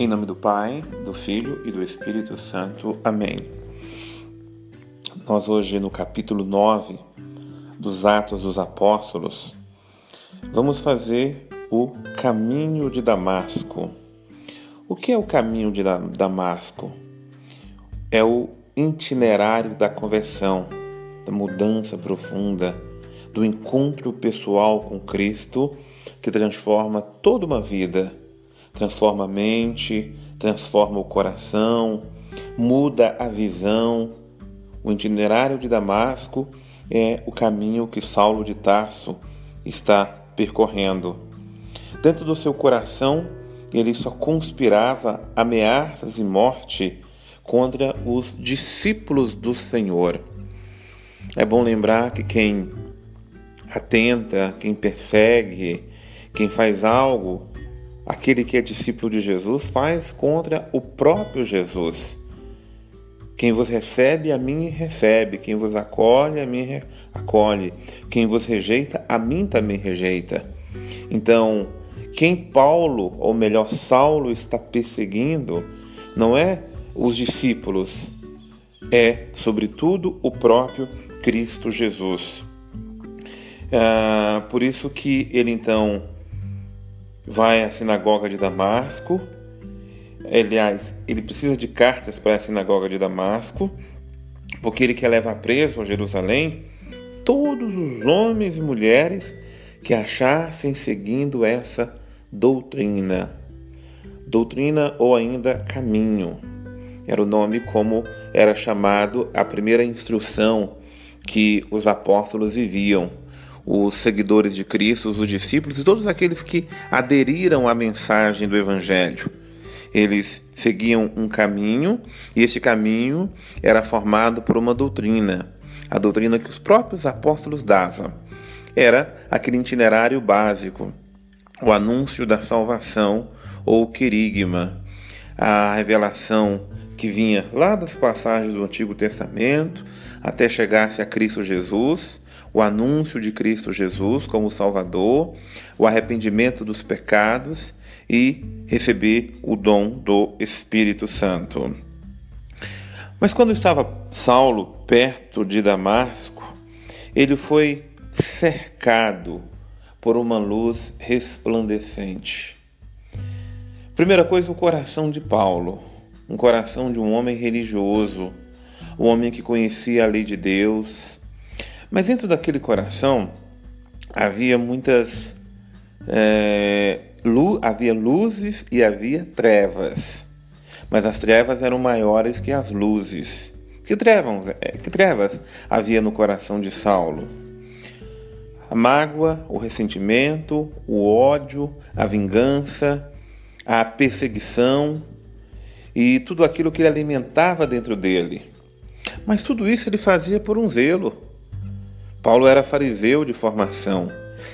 Em nome do Pai, do Filho e do Espírito Santo. Amém. Nós hoje no capítulo 9 dos Atos dos Apóstolos vamos fazer o caminho de Damasco. O que é o caminho de Damasco? É o itinerário da conversão, da mudança profunda, do encontro pessoal com Cristo que transforma toda uma vida transforma a mente, transforma o coração, muda a visão. O itinerário de Damasco é o caminho que Saulo de Tarso está percorrendo. Dentro do seu coração, ele só conspirava ameaças e morte contra os discípulos do Senhor. É bom lembrar que quem atenta, quem persegue, quem faz algo aquele que é discípulo de Jesus faz contra o próprio Jesus. Quem vos recebe, a mim recebe. Quem vos acolhe, a mim acolhe. Quem vos rejeita, a mim também rejeita. Então, quem Paulo, ou melhor, Saulo, está perseguindo, não é os discípulos, é, sobretudo, o próprio Cristo Jesus. Ah, por isso que ele então vai à sinagoga de Damasco. Aliás, ele precisa de cartas para a sinagoga de Damasco, porque ele quer levar preso a Jerusalém todos os homens e mulheres que achassem seguindo essa doutrina. Doutrina ou ainda caminho. Era o nome como era chamado a primeira instrução que os apóstolos viviam os seguidores de Cristo, os discípulos e todos aqueles que aderiram à mensagem do Evangelho. Eles seguiam um caminho e esse caminho era formado por uma doutrina, a doutrina que os próprios apóstolos davam. Era aquele itinerário básico, o anúncio da salvação ou querigma, a revelação que vinha lá das passagens do Antigo Testamento até chegar-se a Cristo Jesus o anúncio de Cristo Jesus como Salvador, o arrependimento dos pecados e receber o dom do Espírito Santo. Mas quando estava Saulo perto de Damasco, ele foi cercado por uma luz resplandecente. Primeira coisa, o coração de Paulo, um coração de um homem religioso, um homem que conhecia a lei de Deus, mas dentro daquele coração havia muitas. É, lu, havia luzes e havia trevas. Mas as trevas eram maiores que as luzes. Que trevas, é, que trevas havia no coração de Saulo? A mágoa, o ressentimento, o ódio, a vingança, a perseguição e tudo aquilo que ele alimentava dentro dele. Mas tudo isso ele fazia por um zelo Paulo era fariseu de formação.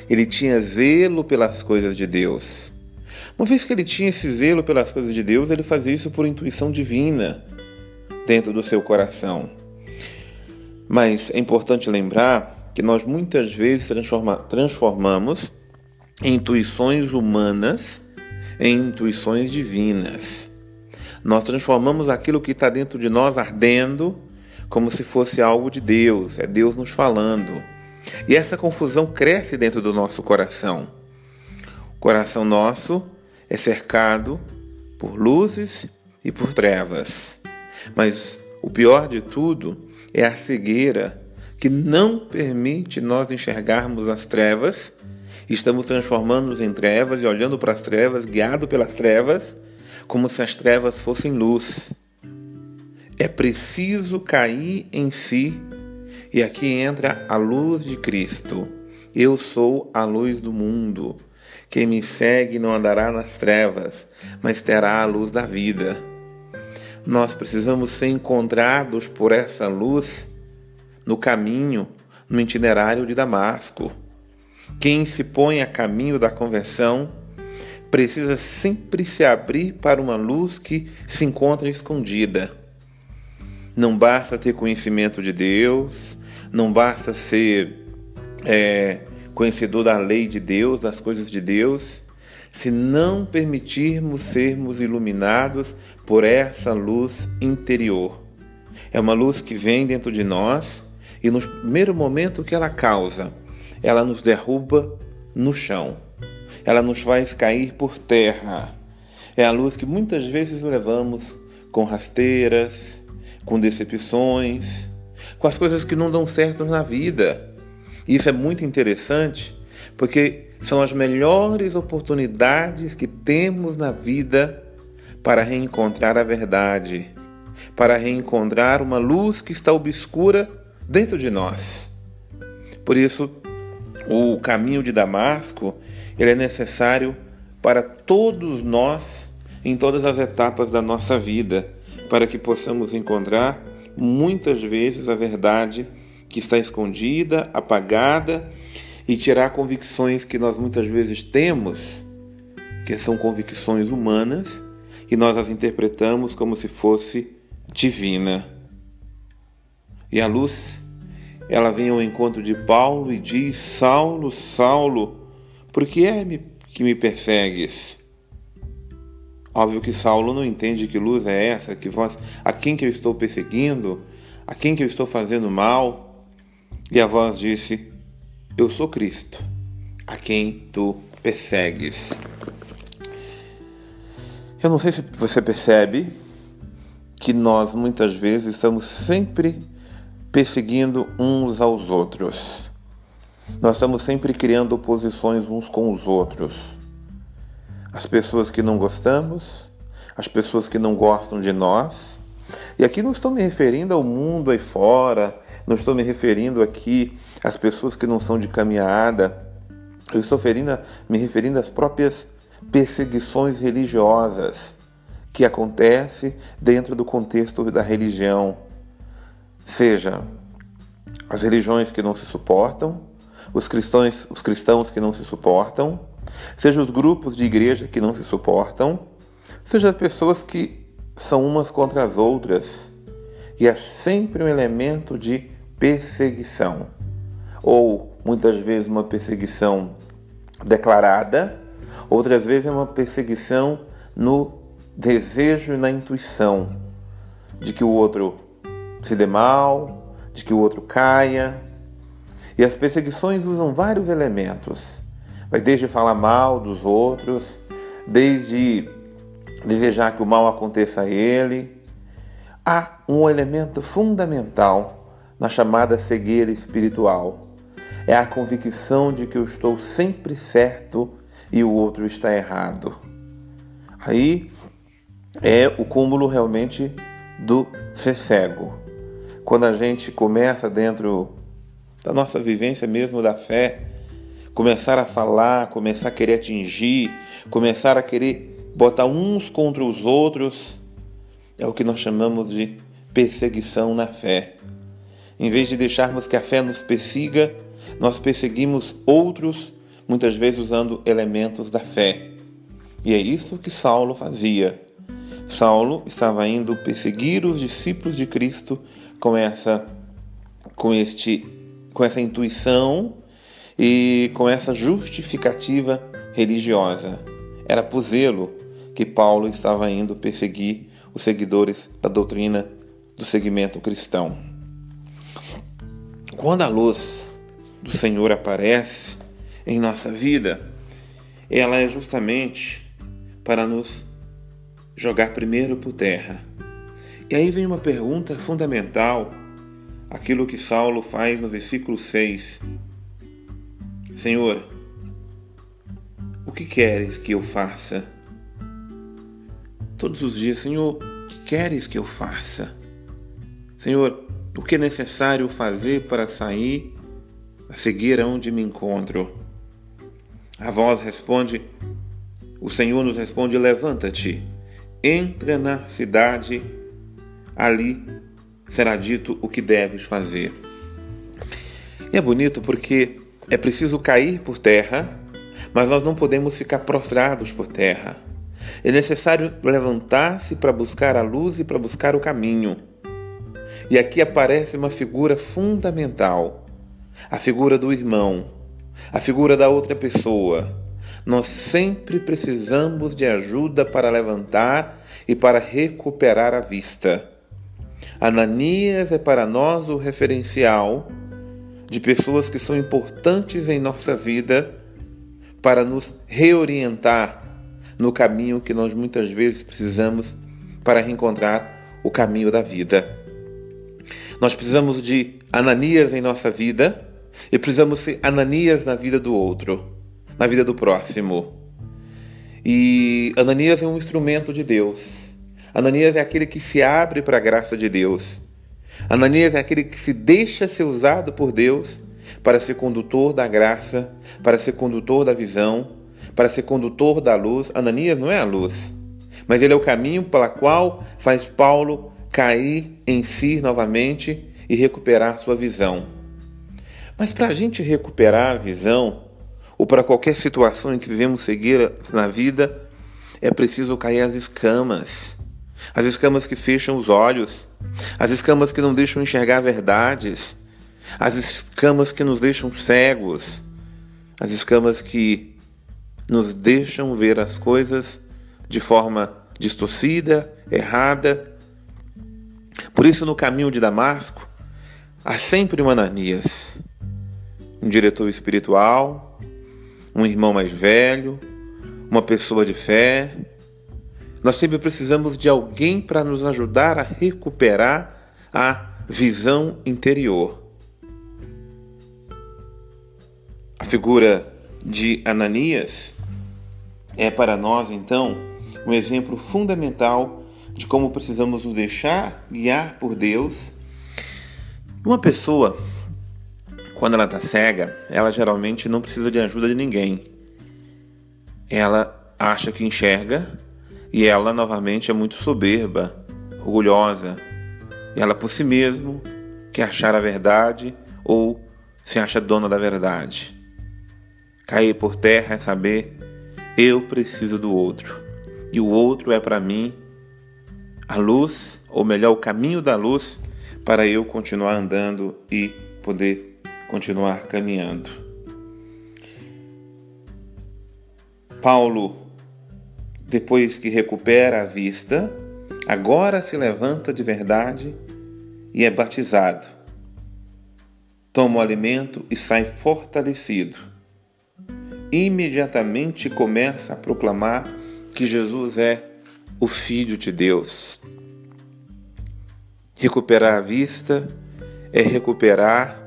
Ele tinha zelo pelas coisas de Deus. Uma vez que ele tinha esse zelo pelas coisas de Deus, ele fazia isso por intuição divina dentro do seu coração. Mas é importante lembrar que nós muitas vezes transforma, transformamos intuições humanas em intuições divinas. Nós transformamos aquilo que está dentro de nós ardendo como se fosse algo de Deus, é Deus nos falando. E essa confusão cresce dentro do nosso coração. O coração nosso é cercado por luzes e por trevas. Mas o pior de tudo é a cegueira que não permite nós enxergarmos as trevas. Estamos transformando-nos em trevas e olhando para as trevas, guiado pelas trevas, como se as trevas fossem luz. É preciso cair em si, e aqui entra a luz de Cristo. Eu sou a luz do mundo. Quem me segue não andará nas trevas, mas terá a luz da vida. Nós precisamos ser encontrados por essa luz no caminho, no itinerário de Damasco. Quem se põe a caminho da conversão precisa sempre se abrir para uma luz que se encontra escondida. Não basta ter conhecimento de Deus, não basta ser é, conhecedor da lei de Deus, das coisas de Deus. se não permitirmos sermos iluminados por essa luz interior. É uma luz que vem dentro de nós e no primeiro momento que ela causa, ela nos derruba no chão. Ela nos faz cair por terra. É a luz que muitas vezes levamos com rasteiras, com decepções, com as coisas que não dão certo na vida. E isso é muito interessante porque são as melhores oportunidades que temos na vida para reencontrar a verdade, para reencontrar uma luz que está obscura dentro de nós. Por isso, o caminho de Damasco ele é necessário para todos nós em todas as etapas da nossa vida, para que possamos encontrar muitas vezes a verdade que está escondida, apagada e tirar convicções que nós muitas vezes temos, que são convicções humanas, e nós as interpretamos como se fosse divina. E a luz, ela vem ao encontro de Paulo e diz: Saulo, Saulo, por que é que me persegues? Óbvio que Saulo não entende que luz é essa, que voz, a quem que eu estou perseguindo, a quem que eu estou fazendo mal. E a voz disse: eu sou Cristo, a quem tu persegues. Eu não sei se você percebe que nós muitas vezes estamos sempre perseguindo uns aos outros. Nós estamos sempre criando oposições uns com os outros. As pessoas que não gostamos, as pessoas que não gostam de nós. E aqui não estou me referindo ao mundo aí fora, não estou me referindo aqui às pessoas que não são de caminhada. Eu estou me referindo às próprias perseguições religiosas que acontecem dentro do contexto da religião. Seja as religiões que não se suportam, os cristãos, os cristãos que não se suportam, seja os grupos de igreja que não se suportam, seja as pessoas que são umas contra as outras. E é sempre um elemento de perseguição, ou muitas vezes uma perseguição declarada, outras vezes é uma perseguição no desejo e na intuição de que o outro se dê mal, de que o outro caia. E as perseguições usam vários elementos. Desde falar mal dos outros, desde desejar que o mal aconteça a ele. Há um elemento fundamental na chamada cegueira espiritual. É a convicção de que eu estou sempre certo e o outro está errado. Aí é o cúmulo realmente do ser cego. Quando a gente começa dentro da nossa vivência mesmo da fé, começar a falar, começar a querer atingir, começar a querer botar uns contra os outros, é o que nós chamamos de perseguição na fé. Em vez de deixarmos que a fé nos persiga, nós perseguimos outros, muitas vezes usando elementos da fé. E é isso que Saulo fazia. Saulo estava indo perseguir os discípulos de Cristo com essa com este com essa intuição e com essa justificativa religiosa. Era por zelo que Paulo estava indo perseguir os seguidores da doutrina do segmento cristão. Quando a luz do Senhor aparece em nossa vida, ela é justamente para nos jogar primeiro por terra. E aí vem uma pergunta fundamental, aquilo que Saulo faz no versículo 6. Senhor, o que queres que eu faça? Todos os dias, Senhor, o que queres que eu faça? Senhor, o que é necessário fazer para sair a seguir aonde me encontro? A voz responde, o Senhor nos responde: levanta-te, entra na cidade, ali será dito o que deves fazer. E é bonito porque é preciso cair por terra, mas nós não podemos ficar prostrados por terra. É necessário levantar-se para buscar a luz e para buscar o caminho. E aqui aparece uma figura fundamental, a figura do irmão, a figura da outra pessoa, nós sempre precisamos de ajuda para levantar e para recuperar a vista. Ananias é para nós o referencial de pessoas que são importantes em nossa vida para nos reorientar no caminho que nós muitas vezes precisamos para reencontrar o caminho da vida. Nós precisamos de Ananias em nossa vida e precisamos ser Ananias na vida do outro, na vida do próximo. E Ananias é um instrumento de Deus. Ananias é aquele que se abre para a graça de Deus. Ananias é aquele que se deixa ser usado por Deus para ser condutor da graça, para ser condutor da visão, para ser condutor da luz. Ananias não é a luz, mas ele é o caminho pela qual faz Paulo cair em si novamente e recuperar sua visão. Mas para a gente recuperar a visão, ou para qualquer situação em que vivemos seguir na vida, é preciso cair as escamas. As escamas que fecham os olhos, as escamas que não deixam enxergar verdades, as escamas que nos deixam cegos, as escamas que nos deixam ver as coisas de forma distorcida, errada. Por isso, no caminho de Damasco, há sempre um Ananias, um diretor espiritual, um irmão mais velho, uma pessoa de fé. Nós sempre precisamos de alguém para nos ajudar a recuperar a visão interior. A figura de Ananias é para nós, então, um exemplo fundamental de como precisamos nos deixar guiar por Deus. Uma pessoa, quando ela está cega, ela geralmente não precisa de ajuda de ninguém. Ela acha que enxerga e ela novamente é muito soberba, orgulhosa. E ela por si mesmo quer achar a verdade ou se acha dona da verdade. Cair por terra é saber eu preciso do outro e o outro é para mim a luz, ou melhor, o caminho da luz para eu continuar andando e poder continuar caminhando. Paulo, depois que recupera a vista, agora se levanta de verdade e é batizado. Toma o alimento e sai fortalecido. Imediatamente começa a proclamar que Jesus é o Filho de Deus. Recuperar a vista é recuperar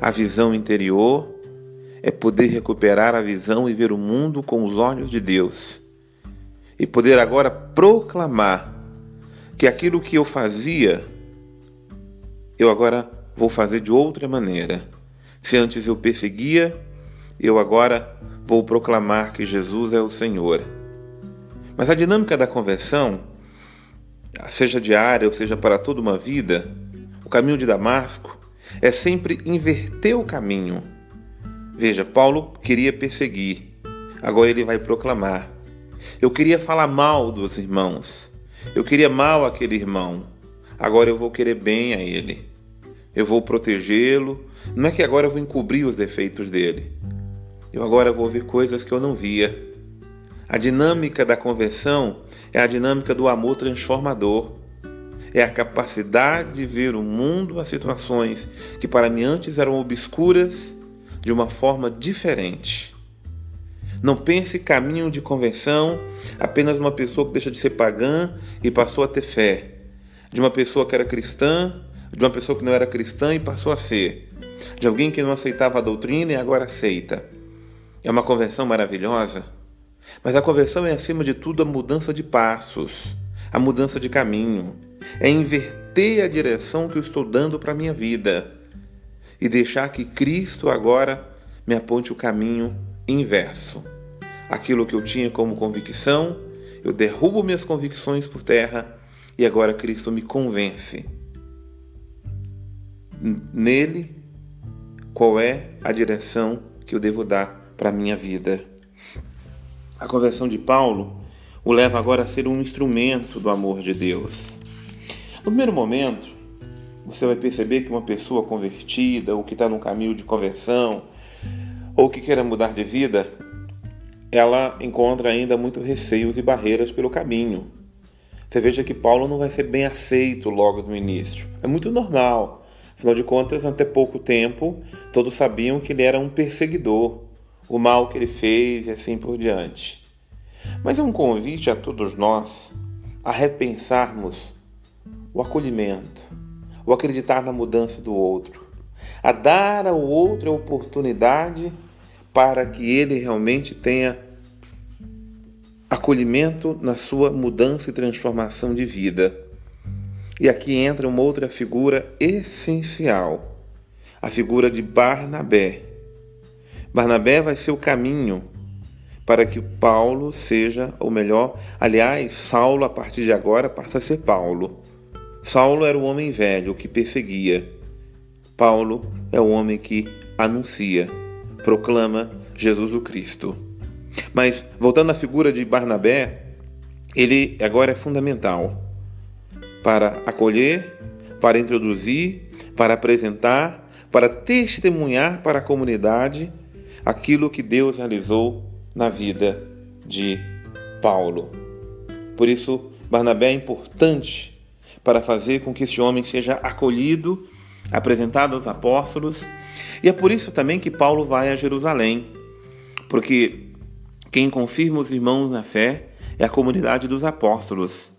a visão interior, é poder recuperar a visão e ver o mundo com os olhos de Deus. E poder agora proclamar que aquilo que eu fazia, eu agora vou fazer de outra maneira. Se antes eu perseguia, eu agora vou proclamar que Jesus é o Senhor. Mas a dinâmica da conversão, seja diária ou seja para toda uma vida, o caminho de Damasco é sempre inverter o caminho. Veja, Paulo queria perseguir, agora ele vai proclamar. Eu queria falar mal dos irmãos, eu queria mal aquele irmão, agora eu vou querer bem a ele. Eu vou protegê-lo. Não é que agora eu vou encobrir os defeitos dele. Eu agora vou ver coisas que eu não via. A dinâmica da conversão é a dinâmica do amor transformador. É a capacidade de ver o mundo, as situações que para mim antes eram obscuras, de uma forma diferente. Não pense caminho de conversão apenas uma pessoa que deixa de ser pagã e passou a ter fé, de uma pessoa que era cristã, de uma pessoa que não era cristã e passou a ser, de alguém que não aceitava a doutrina e agora aceita. É uma conversão maravilhosa mas a conversão é, acima de tudo, a mudança de passos, a mudança de caminho. É inverter a direção que eu estou dando para a minha vida e deixar que Cristo agora me aponte o caminho inverso. Aquilo que eu tinha como convicção, eu derrubo minhas convicções por terra e agora Cristo me convence. Nele, qual é a direção que eu devo dar para a minha vida? A conversão de Paulo o leva agora a ser um instrumento do amor de Deus. No primeiro momento, você vai perceber que uma pessoa convertida, ou que está no caminho de conversão, ou que queira mudar de vida, ela encontra ainda muito receios e barreiras pelo caminho. Você veja que Paulo não vai ser bem aceito logo no início. É muito normal. Afinal de contas, até pouco tempo, todos sabiam que ele era um perseguidor, o mal que ele fez e assim por diante. Mas é um convite a todos nós a repensarmos o acolhimento, o acreditar na mudança do outro, a dar ao outro a oportunidade para que ele realmente tenha acolhimento na sua mudança e transformação de vida. E aqui entra uma outra figura essencial, a figura de Barnabé. Barnabé vai ser o caminho para que Paulo seja o melhor. Aliás, Saulo, a partir de agora, passa a ser Paulo. Saulo era o homem velho que perseguia. Paulo é o homem que anuncia proclama Jesus o Cristo. Mas, voltando à figura de Barnabé, ele agora é fundamental para acolher, para introduzir, para apresentar, para testemunhar para a comunidade aquilo que Deus realizou na vida de Paulo. Por isso, Barnabé é importante para fazer com que esse homem seja acolhido, apresentado aos apóstolos e é por isso também que Paulo vai a Jerusalém, porque quem confirma os irmãos na fé é a comunidade dos apóstolos,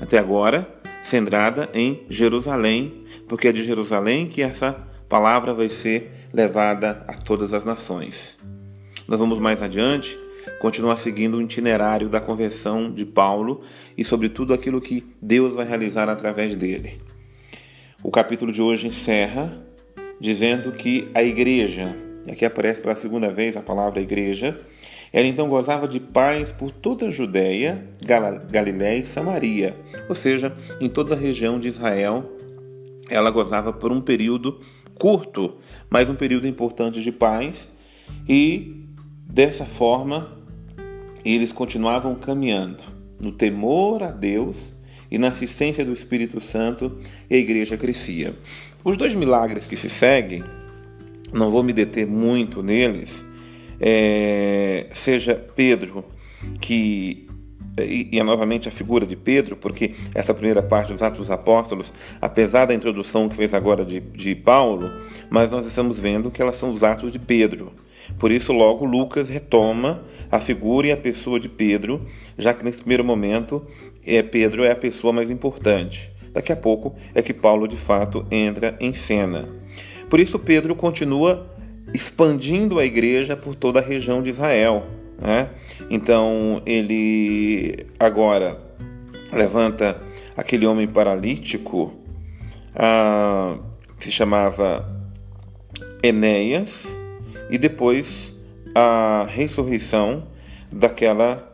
até agora centrada em Jerusalém, porque é de Jerusalém que essa palavra vai ser levada a todas as nações. Nós vamos mais adiante continuar seguindo o itinerário da conversão de Paulo e, sobretudo, aquilo que Deus vai realizar através dele. O capítulo de hoje encerra dizendo que a igreja, e aqui aparece pela segunda vez a palavra igreja, ela então gozava de paz por toda a Judéia, Galiléia e Samaria, ou seja, em toda a região de Israel, ela gozava por um período curto, mas um período importante de paz, e dessa forma eles continuavam caminhando no temor a Deus e na assistência do Espírito Santo, e a igreja crescia. Os dois milagres que se seguem, não vou me deter muito neles, é, seja Pedro, que e, é novamente a figura de Pedro, porque essa primeira parte dos Atos dos Apóstolos, apesar da introdução que fez agora de, de Paulo, mas nós estamos vendo que elas são os Atos de Pedro. Por isso, logo Lucas retoma a figura e a pessoa de Pedro, já que nesse primeiro momento é, Pedro é a pessoa mais importante. Daqui a pouco é que Paulo de fato entra em cena. Por isso, Pedro continua expandindo a igreja por toda a região de Israel. Né? Então, ele agora levanta aquele homem paralítico ah, que se chamava Enéas e depois a ressurreição daquela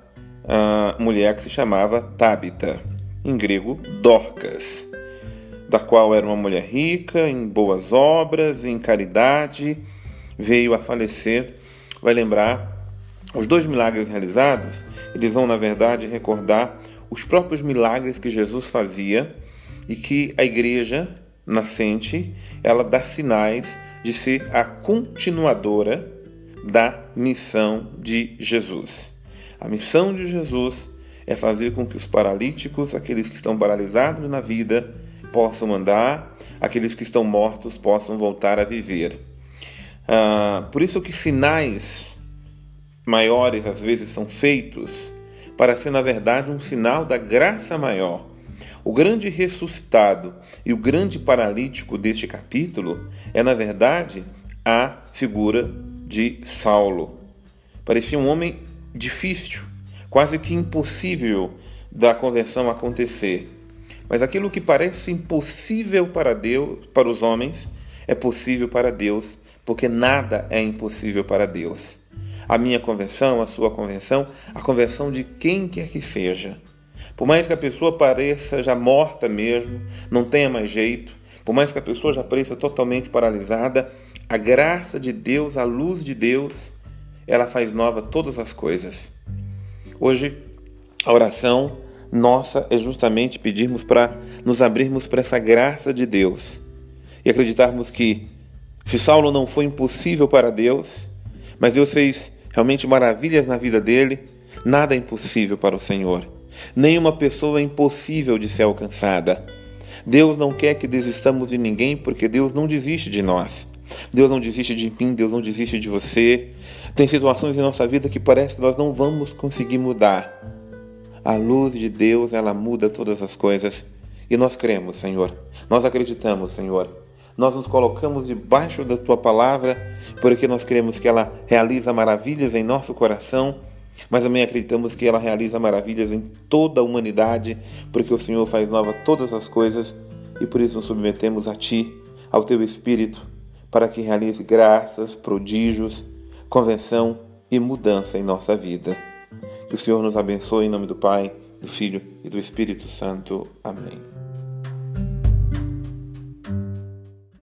ah, mulher que se chamava Tabita em grego Dorcas, da qual era uma mulher rica em boas obras, em caridade, veio a falecer. Vai lembrar os dois milagres realizados, eles vão na verdade recordar os próprios milagres que Jesus fazia e que a igreja nascente, ela dá sinais de ser a continuadora da missão de Jesus. A missão de Jesus é fazer com que os paralíticos, aqueles que estão paralisados na vida, possam andar, aqueles que estão mortos possam voltar a viver. Ah, por isso que sinais maiores às vezes são feitos para ser, na verdade, um sinal da graça maior. O grande ressuscitado e o grande paralítico deste capítulo é, na verdade, a figura de Saulo. Parecia um homem difícil, quase que impossível da conversão acontecer. Mas aquilo que parece impossível para Deus, para os homens, é possível para Deus, porque nada é impossível para Deus. A minha conversão, a sua conversão, a conversão de quem quer que seja. Por mais que a pessoa pareça já morta mesmo, não tenha mais jeito, por mais que a pessoa já pareça totalmente paralisada, a graça de Deus, a luz de Deus, ela faz nova todas as coisas. Hoje, a oração nossa é justamente pedirmos para nos abrirmos para essa graça de Deus e acreditarmos que, se Saulo não foi impossível para Deus, mas Deus fez realmente maravilhas na vida dele, nada é impossível para o Senhor. Nenhuma pessoa é impossível de ser alcançada. Deus não quer que desistamos de ninguém, porque Deus não desiste de nós. Deus não desiste de mim, Deus não desiste de você. Tem situações em nossa vida que parece que nós não vamos conseguir mudar. A luz de Deus, ela muda todas as coisas. E nós cremos, Senhor. Nós acreditamos, Senhor. Nós nos colocamos debaixo da tua palavra, porque nós cremos que ela realiza maravilhas em nosso coração, mas também acreditamos que ela realiza maravilhas em toda a humanidade, porque o Senhor faz nova todas as coisas e por isso nos submetemos a ti, ao teu Espírito, para que realize graças, prodígios, convenção e mudança em nossa vida. Que o Senhor nos abençoe em nome do Pai, do Filho e do Espírito Santo. Amém.